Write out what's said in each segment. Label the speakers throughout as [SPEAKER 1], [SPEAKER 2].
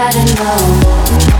[SPEAKER 1] Doesn't matter, no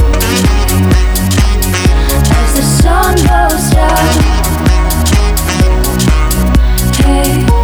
[SPEAKER 1] Hey.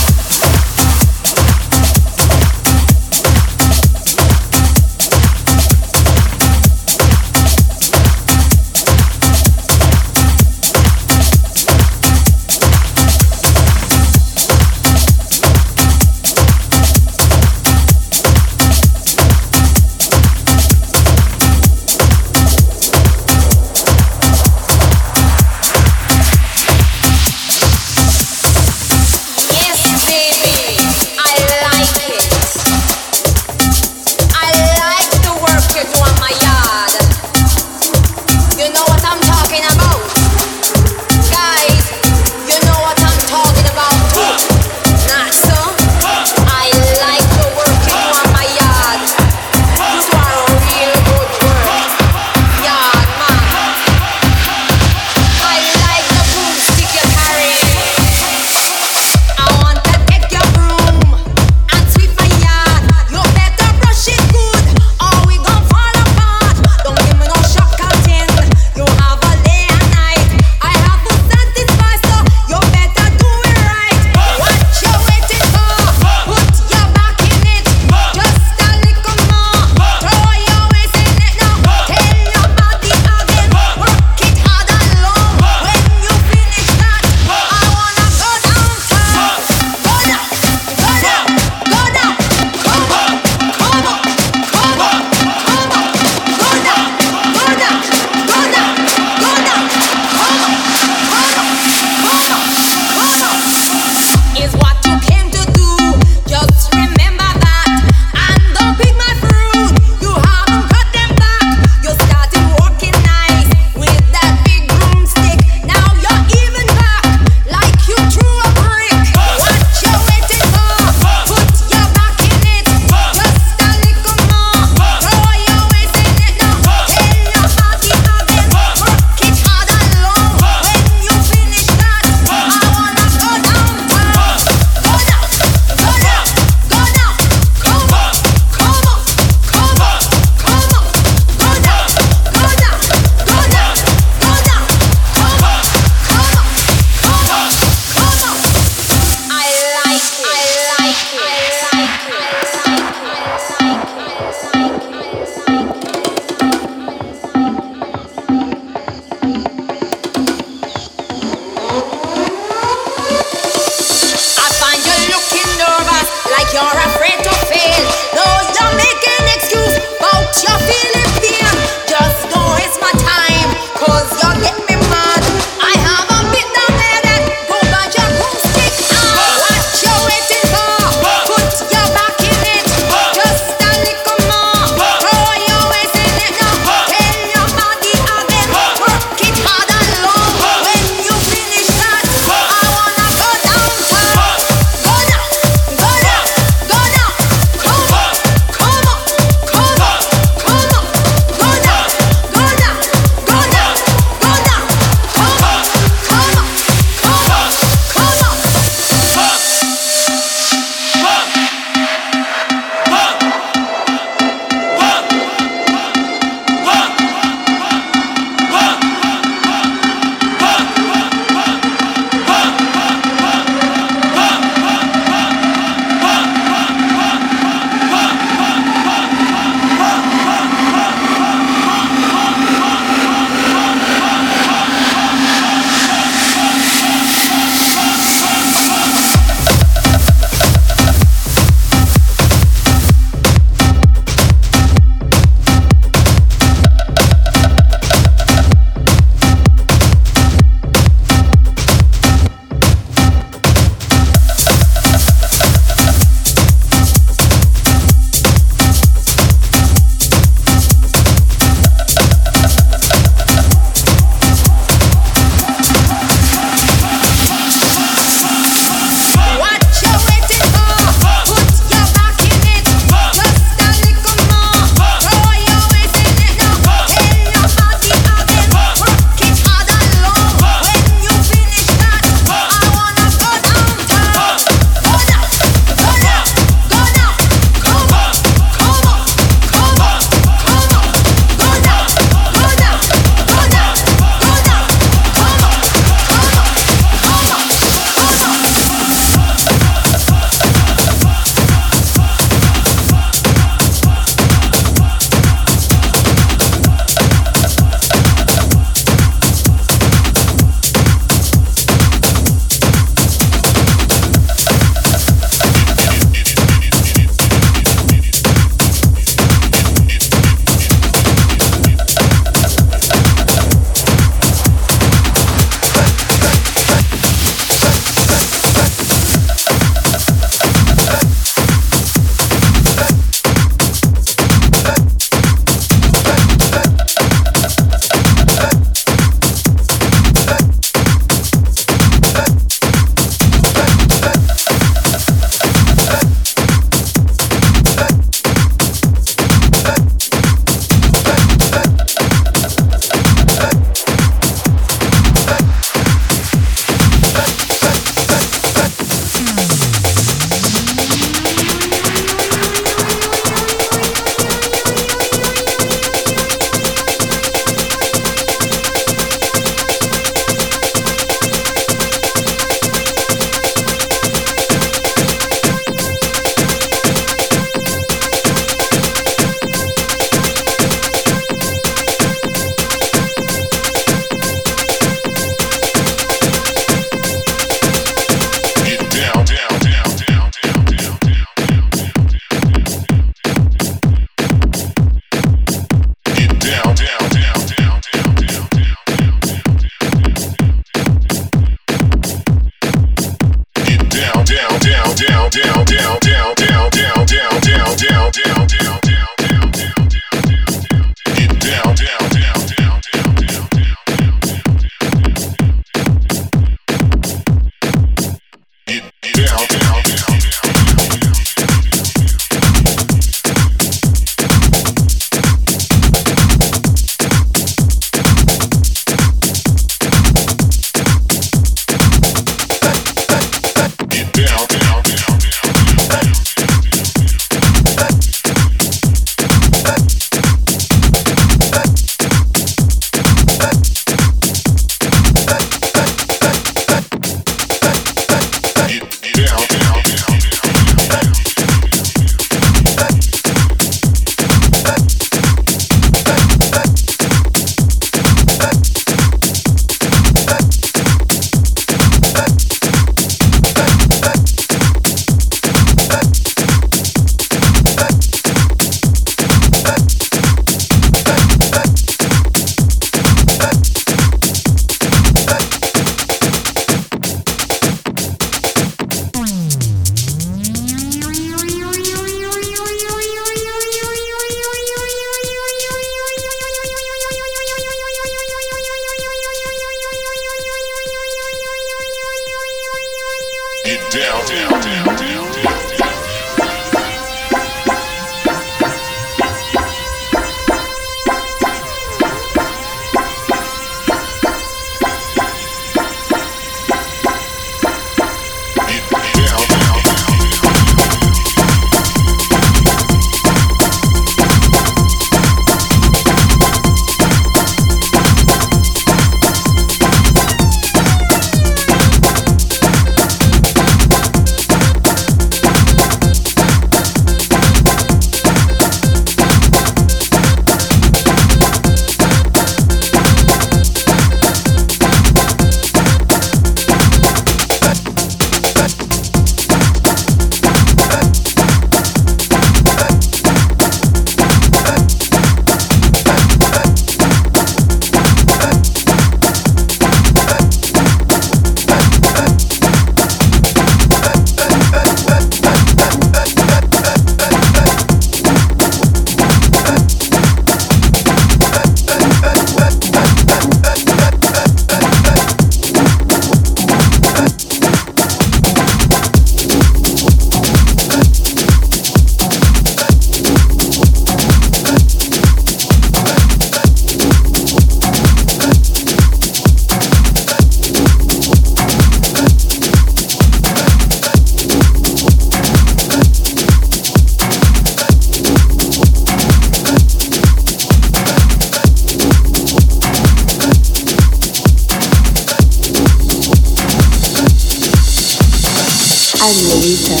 [SPEAKER 2] I'm Lolita.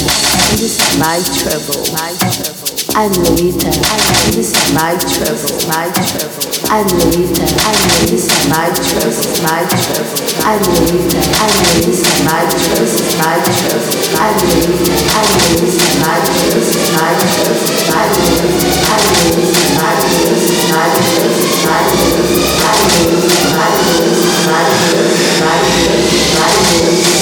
[SPEAKER 2] This is my trouble, my trouble. I'm Lolita. This is my trouble, my trouble. I'm Lolita. This is my trouble, my trouble. I'm Lolita. This is my trouble, my trouble. I'm Lolita. This is my trouble, my trouble. My trouble. I'm Lolita. My trouble, my trouble, my trouble. My trouble, my trouble.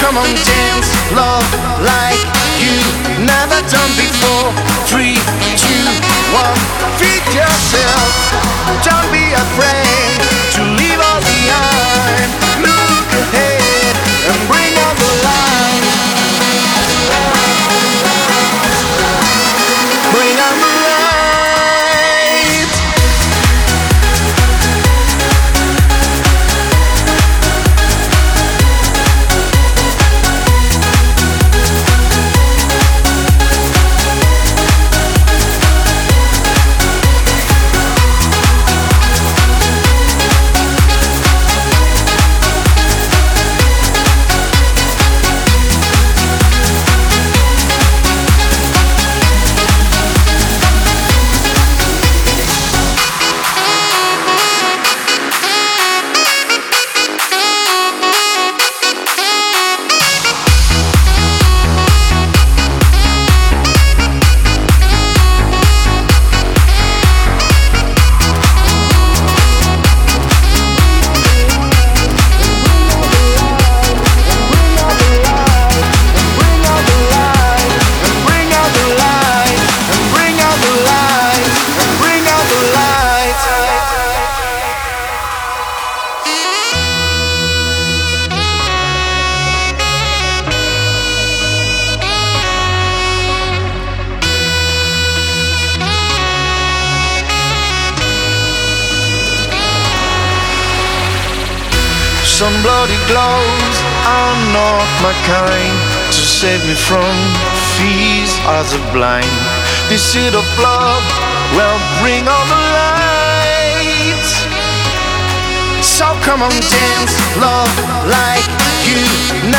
[SPEAKER 3] Come on, dance, love like you never done before. Three, two, one, feed yourself. Don't be afraid to leave all behind.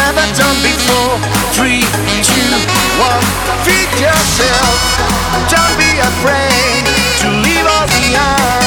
[SPEAKER 3] Never done before. Three, two, one, feed yourself. Don't be afraid to leave all behind.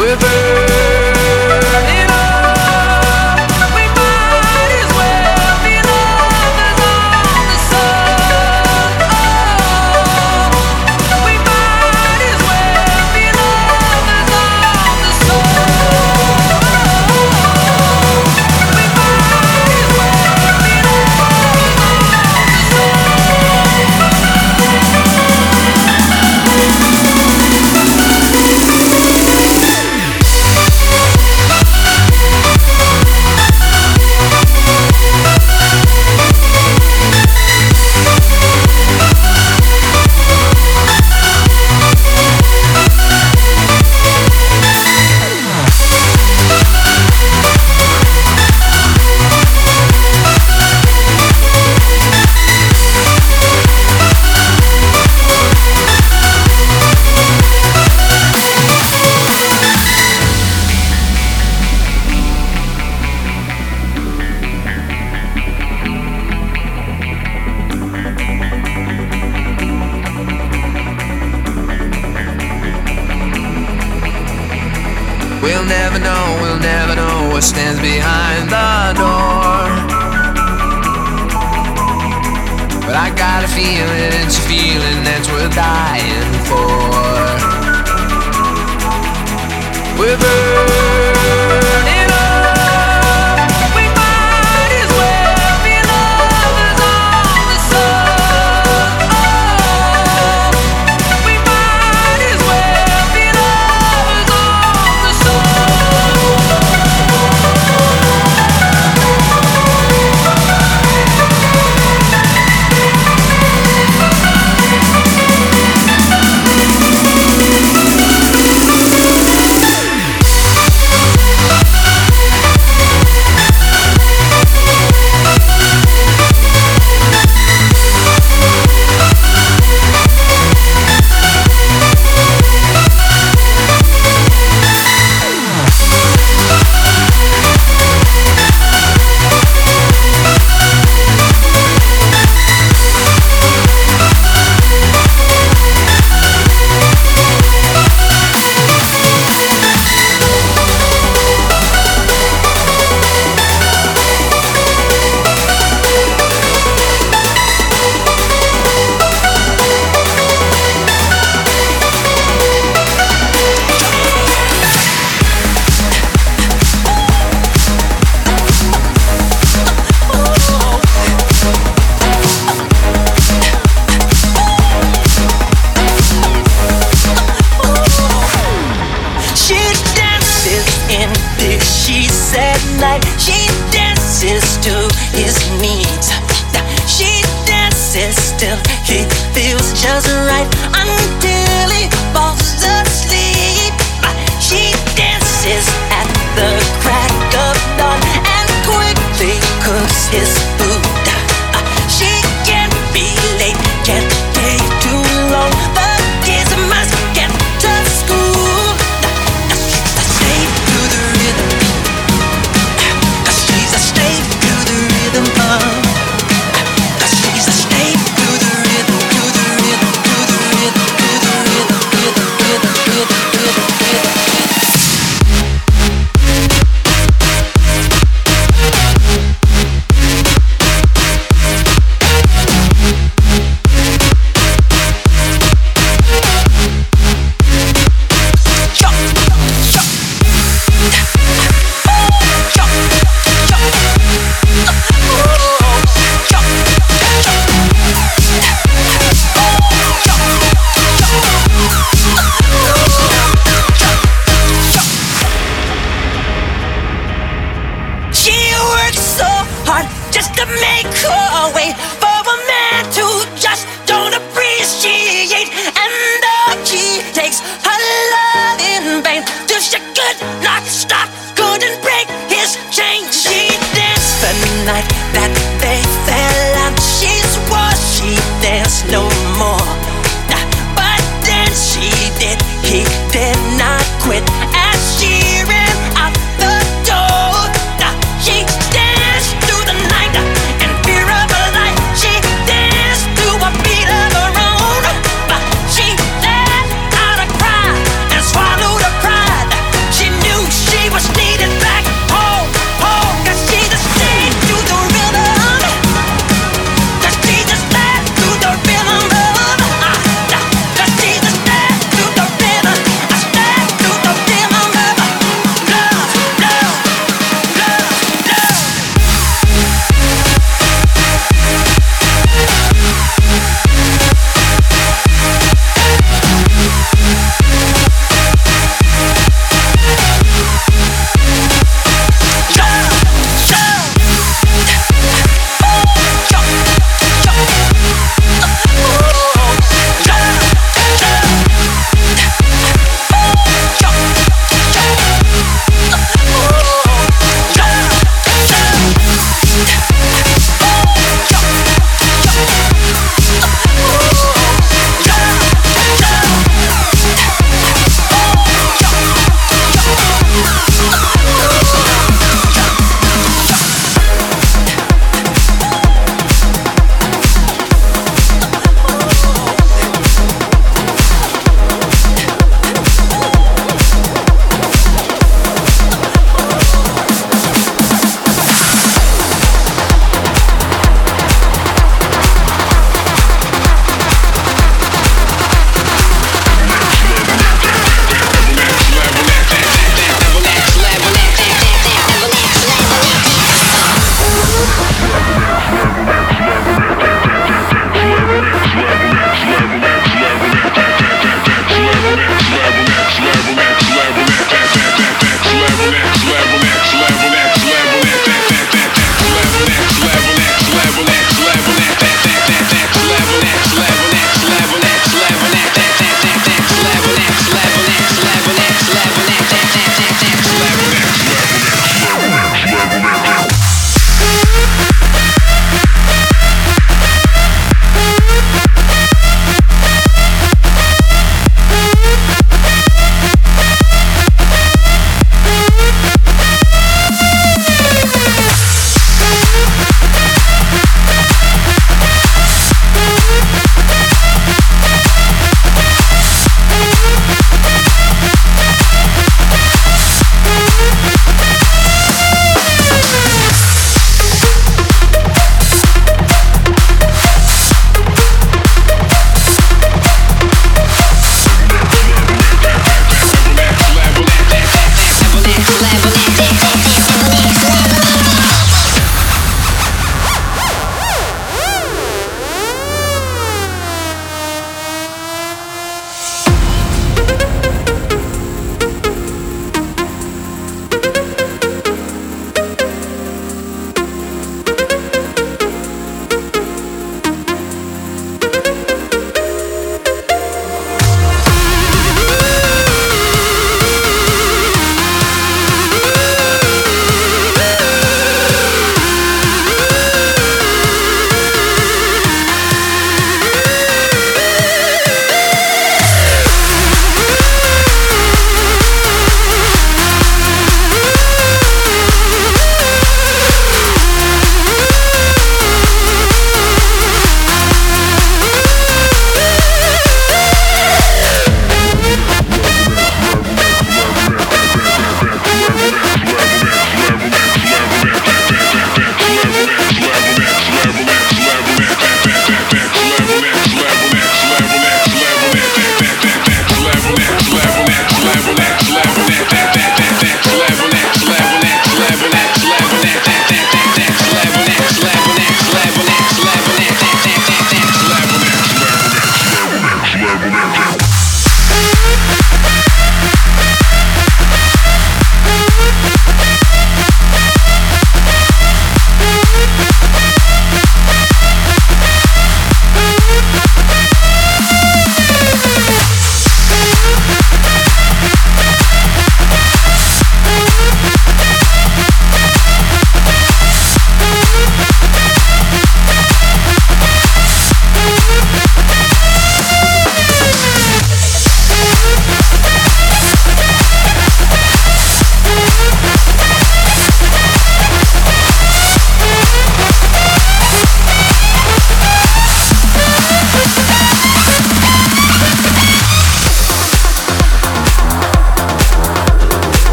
[SPEAKER 4] We're burning